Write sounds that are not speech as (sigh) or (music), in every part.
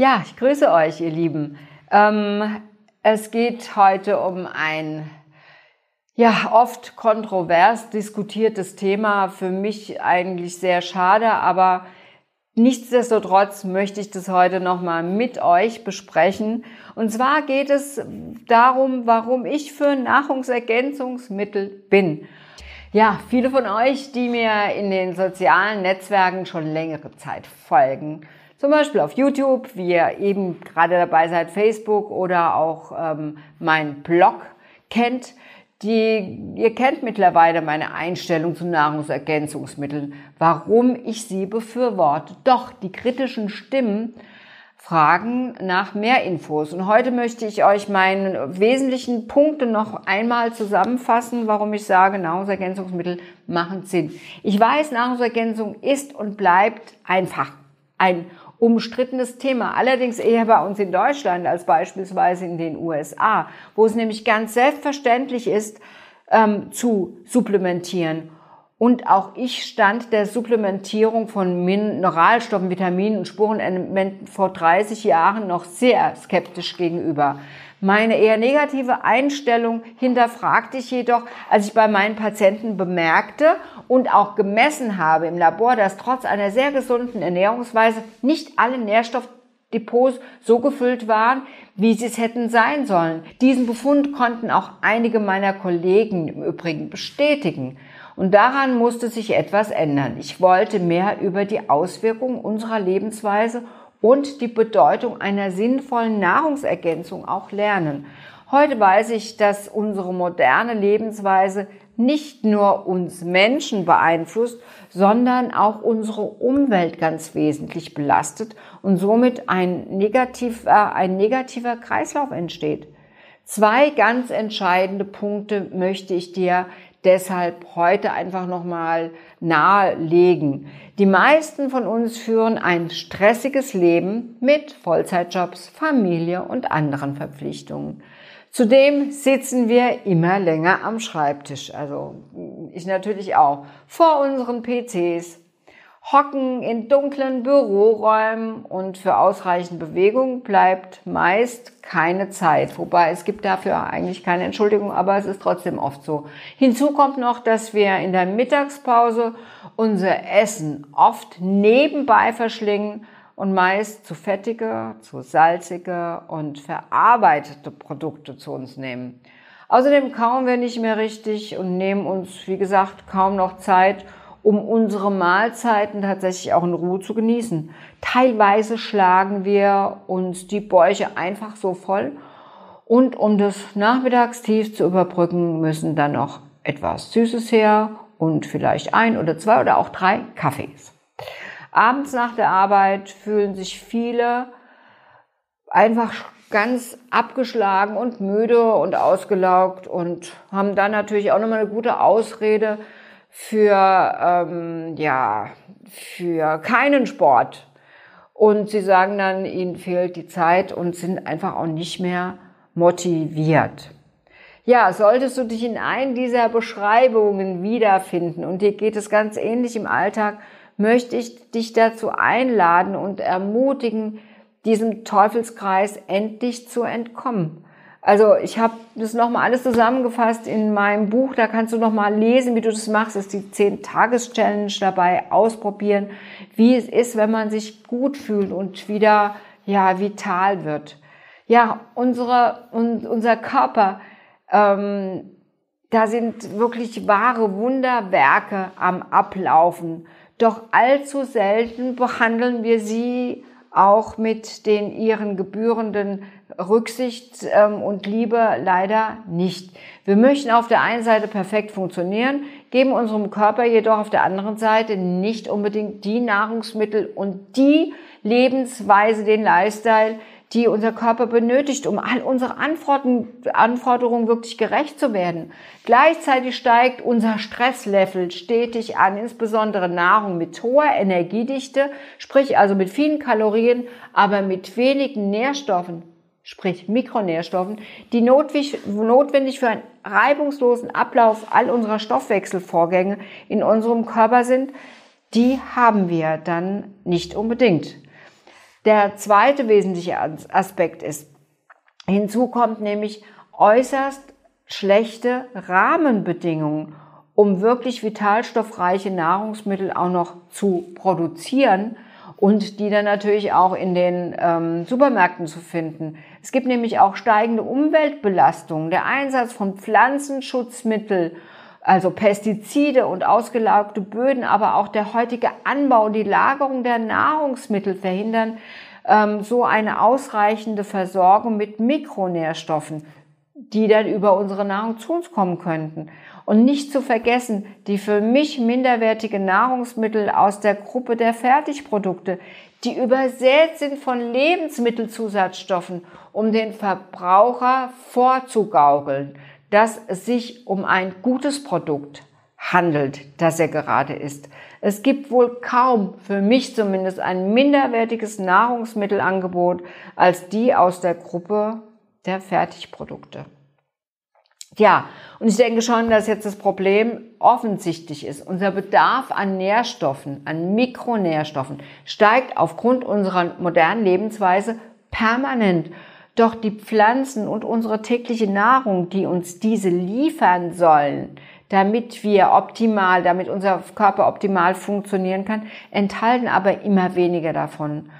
Ja, ich grüße euch, ihr Lieben. Ähm, es geht heute um ein ja oft kontrovers diskutiertes Thema. Für mich eigentlich sehr schade, aber nichtsdestotrotz möchte ich das heute noch mal mit euch besprechen. Und zwar geht es darum, warum ich für Nahrungsergänzungsmittel bin. Ja, viele von euch, die mir in den sozialen Netzwerken schon längere Zeit folgen, zum Beispiel auf YouTube, wie ihr eben gerade dabei seid, Facebook oder auch ähm, mein Blog kennt. Die, ihr kennt mittlerweile meine Einstellung zu Nahrungsergänzungsmitteln, warum ich sie befürworte. Doch die kritischen Stimmen fragen nach mehr Infos. Und heute möchte ich euch meine wesentlichen Punkte noch einmal zusammenfassen, warum ich sage, Nahrungsergänzungsmittel machen Sinn. Ich weiß, Nahrungsergänzung ist und bleibt einfach ein umstrittenes Thema. Allerdings eher bei uns in Deutschland als beispielsweise in den USA, wo es nämlich ganz selbstverständlich ist, ähm, zu supplementieren. Und auch ich stand der Supplementierung von Mineralstoffen, Vitaminen und Spurenelementen vor 30 Jahren noch sehr skeptisch gegenüber. Meine eher negative Einstellung hinterfragte ich jedoch, als ich bei meinen Patienten bemerkte und auch gemessen habe im Labor, dass trotz einer sehr gesunden Ernährungsweise nicht alle Nährstoffdepots so gefüllt waren, wie sie es hätten sein sollen. Diesen Befund konnten auch einige meiner Kollegen im Übrigen bestätigen. Und daran musste sich etwas ändern. Ich wollte mehr über die Auswirkungen unserer Lebensweise und die Bedeutung einer sinnvollen Nahrungsergänzung auch lernen. Heute weiß ich, dass unsere moderne Lebensweise nicht nur uns Menschen beeinflusst, sondern auch unsere Umwelt ganz wesentlich belastet und somit ein negativer, ein negativer Kreislauf entsteht. Zwei ganz entscheidende Punkte möchte ich dir deshalb heute einfach nochmal nahelegen. Die meisten von uns führen ein stressiges Leben mit Vollzeitjobs, Familie und anderen Verpflichtungen. Zudem sitzen wir immer länger am Schreibtisch, also ich natürlich auch, vor unseren PCs, hocken in dunklen Büroräumen und für ausreichend Bewegung bleibt meist keine Zeit. Wobei es gibt dafür eigentlich keine Entschuldigung, aber es ist trotzdem oft so. Hinzu kommt noch, dass wir in der Mittagspause unser Essen oft nebenbei verschlingen und meist zu fettige, zu salzige und verarbeitete Produkte zu uns nehmen. Außerdem kauen wir nicht mehr richtig und nehmen uns, wie gesagt, kaum noch Zeit, um unsere Mahlzeiten tatsächlich auch in Ruhe zu genießen. Teilweise schlagen wir uns die Bäuche einfach so voll und um das Nachmittagstief zu überbrücken, müssen dann noch etwas Süßes her und vielleicht ein oder zwei oder auch drei Kaffees. Abends nach der Arbeit fühlen sich viele einfach ganz abgeschlagen und müde und ausgelaugt und haben dann natürlich auch nochmal eine gute Ausrede, für, ähm, ja, für keinen Sport. Und sie sagen dann, ihnen fehlt die Zeit und sind einfach auch nicht mehr motiviert. Ja, solltest du dich in einen dieser Beschreibungen wiederfinden und dir geht es ganz ähnlich im Alltag, möchte ich dich dazu einladen und ermutigen, diesem Teufelskreis endlich zu entkommen. Also ich habe das nochmal alles zusammengefasst in meinem Buch. Da kannst du nochmal lesen, wie du das machst. Das ist die 10-Tages-Challenge dabei. Ausprobieren, wie es ist, wenn man sich gut fühlt und wieder ja vital wird. Ja, unsere, und unser Körper, ähm, da sind wirklich wahre Wunderwerke am Ablaufen. Doch allzu selten behandeln wir sie auch mit den ihren gebührenden Rücksicht ähm, und Liebe leider nicht. Wir möchten auf der einen Seite perfekt funktionieren, geben unserem Körper jedoch auf der anderen Seite nicht unbedingt die Nahrungsmittel und die Lebensweise, den Lifestyle, die unser Körper benötigt, um all unsere Anforderungen wirklich gerecht zu werden. Gleichzeitig steigt unser Stresslevel stetig an, insbesondere Nahrung mit hoher Energiedichte, sprich also mit vielen Kalorien, aber mit wenigen Nährstoffen, sprich Mikronährstoffen, die notwendig für einen reibungslosen Ablauf all unserer Stoffwechselvorgänge in unserem Körper sind, die haben wir dann nicht unbedingt. Der zweite wesentliche Aspekt ist, hinzu kommt nämlich äußerst schlechte Rahmenbedingungen, um wirklich vitalstoffreiche Nahrungsmittel auch noch zu produzieren und die dann natürlich auch in den ähm, Supermärkten zu finden. Es gibt nämlich auch steigende Umweltbelastungen. Der Einsatz von Pflanzenschutzmitteln, also Pestizide und ausgelaugte Böden, aber auch der heutige Anbau und die Lagerung der Nahrungsmittel verhindern ähm, so eine ausreichende Versorgung mit Mikronährstoffen, die dann über unsere Nahrung zu uns kommen könnten. Und nicht zu vergessen, die für mich minderwertige Nahrungsmittel aus der Gruppe der Fertigprodukte, die übersät sind von Lebensmittelzusatzstoffen, um den Verbraucher vorzugaukeln, dass es sich um ein gutes Produkt handelt, das er gerade ist. Es gibt wohl kaum, für mich zumindest, ein minderwertiges Nahrungsmittelangebot als die aus der Gruppe der Fertigprodukte. Ja, und ich denke schon, dass jetzt das Problem offensichtlich ist. Unser Bedarf an Nährstoffen, an Mikronährstoffen steigt aufgrund unserer modernen Lebensweise permanent. Doch die Pflanzen und unsere tägliche Nahrung, die uns diese liefern sollen, damit wir optimal, damit unser Körper optimal funktionieren kann, enthalten aber immer weniger davon.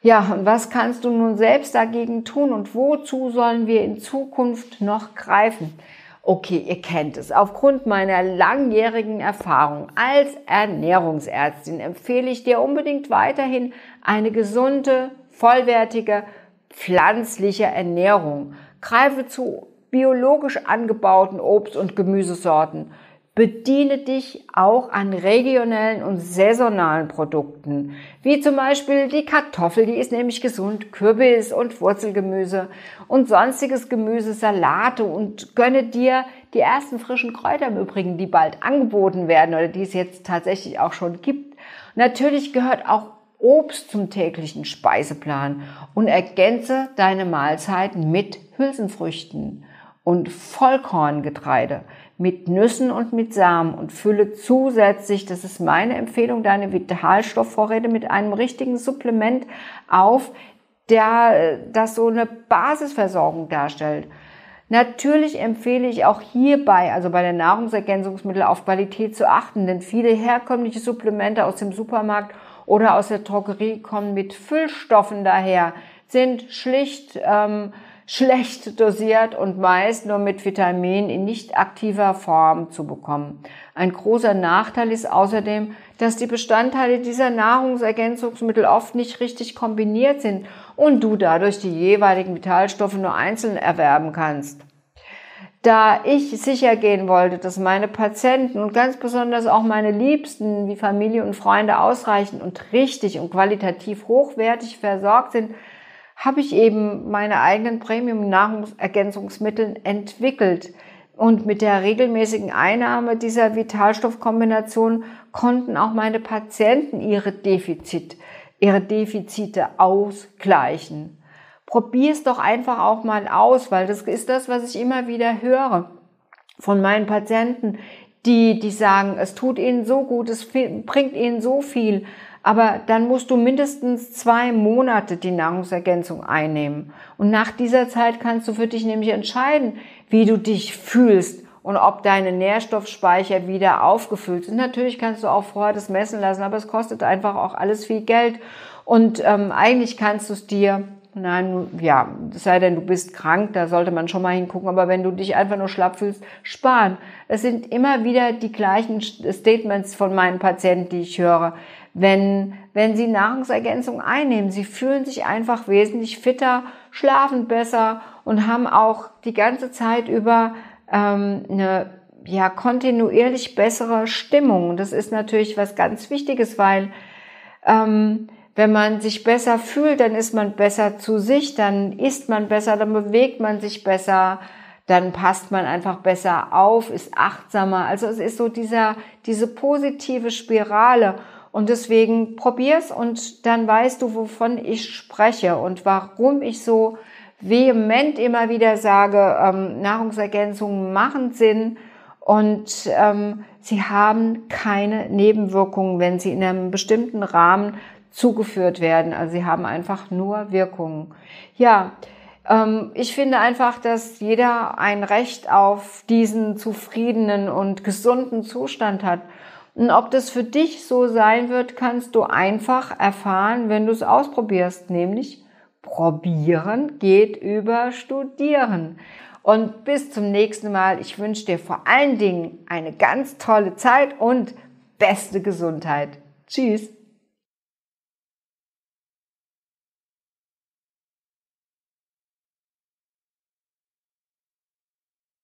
Ja, und was kannst du nun selbst dagegen tun und wozu sollen wir in Zukunft noch greifen? Okay, ihr kennt es. Aufgrund meiner langjährigen Erfahrung als Ernährungsärztin empfehle ich dir unbedingt weiterhin eine gesunde, vollwertige, pflanzliche Ernährung. Greife zu biologisch angebauten Obst- und Gemüsesorten. Bediene dich auch an regionellen und saisonalen Produkten, wie zum Beispiel die Kartoffel, die ist nämlich gesund, Kürbis und Wurzelgemüse und sonstiges Gemüse, Salate und gönne dir die ersten frischen Kräuter im Übrigen, die bald angeboten werden oder die es jetzt tatsächlich auch schon gibt. Natürlich gehört auch Obst zum täglichen Speiseplan und ergänze deine Mahlzeiten mit Hülsenfrüchten und Vollkorngetreide mit Nüssen und mit Samen und fülle zusätzlich, das ist meine Empfehlung, deine Vitalstoffvorräte mit einem richtigen Supplement auf, der das so eine Basisversorgung darstellt. Natürlich empfehle ich auch hierbei, also bei den Nahrungsergänzungsmitteln, auf Qualität zu achten, denn viele herkömmliche Supplemente aus dem Supermarkt oder aus der Drogerie kommen mit Füllstoffen daher, sind schlicht ähm, (laughs) schlecht dosiert und meist nur mit Vitamin in nicht aktiver Form zu bekommen. Ein großer Nachteil ist außerdem, dass die Bestandteile dieser Nahrungsergänzungsmittel oft nicht richtig kombiniert sind und du dadurch die jeweiligen Vitalstoffe nur einzeln erwerben kannst. Da ich sicher gehen wollte, dass meine Patienten und ganz besonders auch meine Liebsten wie Familie und Freunde ausreichend und richtig und qualitativ hochwertig versorgt sind, habe ich eben meine eigenen Premium-Nahrungsergänzungsmittel entwickelt. Und mit der regelmäßigen Einnahme dieser Vitalstoffkombination konnten auch meine Patienten ihre Defizit, ihre Defizite ausgleichen probier es doch einfach auch mal aus, weil das ist das, was ich immer wieder höre von meinen Patienten, die, die sagen, es tut ihnen so gut, es bringt ihnen so viel, aber dann musst du mindestens zwei Monate die Nahrungsergänzung einnehmen. Und nach dieser Zeit kannst du für dich nämlich entscheiden, wie du dich fühlst und ob deine Nährstoffspeicher wieder aufgefüllt sind. Natürlich kannst du auch vorher das messen lassen, aber es kostet einfach auch alles viel Geld. Und ähm, eigentlich kannst du es dir Nein, ja, sei denn, du bist krank, da sollte man schon mal hingucken. Aber wenn du dich einfach nur schlapp fühlst, sparen. Es sind immer wieder die gleichen Statements von meinen Patienten, die ich höre. Wenn, wenn sie Nahrungsergänzung einnehmen, sie fühlen sich einfach wesentlich fitter, schlafen besser und haben auch die ganze Zeit über ähm, eine ja kontinuierlich bessere Stimmung. Das ist natürlich was ganz Wichtiges, weil ähm, wenn man sich besser fühlt, dann ist man besser zu sich, dann isst man besser, dann bewegt man sich besser, dann passt man einfach besser auf, ist achtsamer. Also es ist so dieser, diese positive Spirale. Und deswegen probier's und dann weißt du, wovon ich spreche und warum ich so vehement immer wieder sage, ähm, Nahrungsergänzungen machen Sinn und ähm, sie haben keine Nebenwirkungen, wenn sie in einem bestimmten Rahmen zugeführt werden. Also sie haben einfach nur Wirkungen. Ja, ähm, ich finde einfach, dass jeder ein Recht auf diesen zufriedenen und gesunden Zustand hat. Und ob das für dich so sein wird, kannst du einfach erfahren, wenn du es ausprobierst, nämlich probieren geht über studieren. Und bis zum nächsten Mal. Ich wünsche dir vor allen Dingen eine ganz tolle Zeit und beste Gesundheit. Tschüss.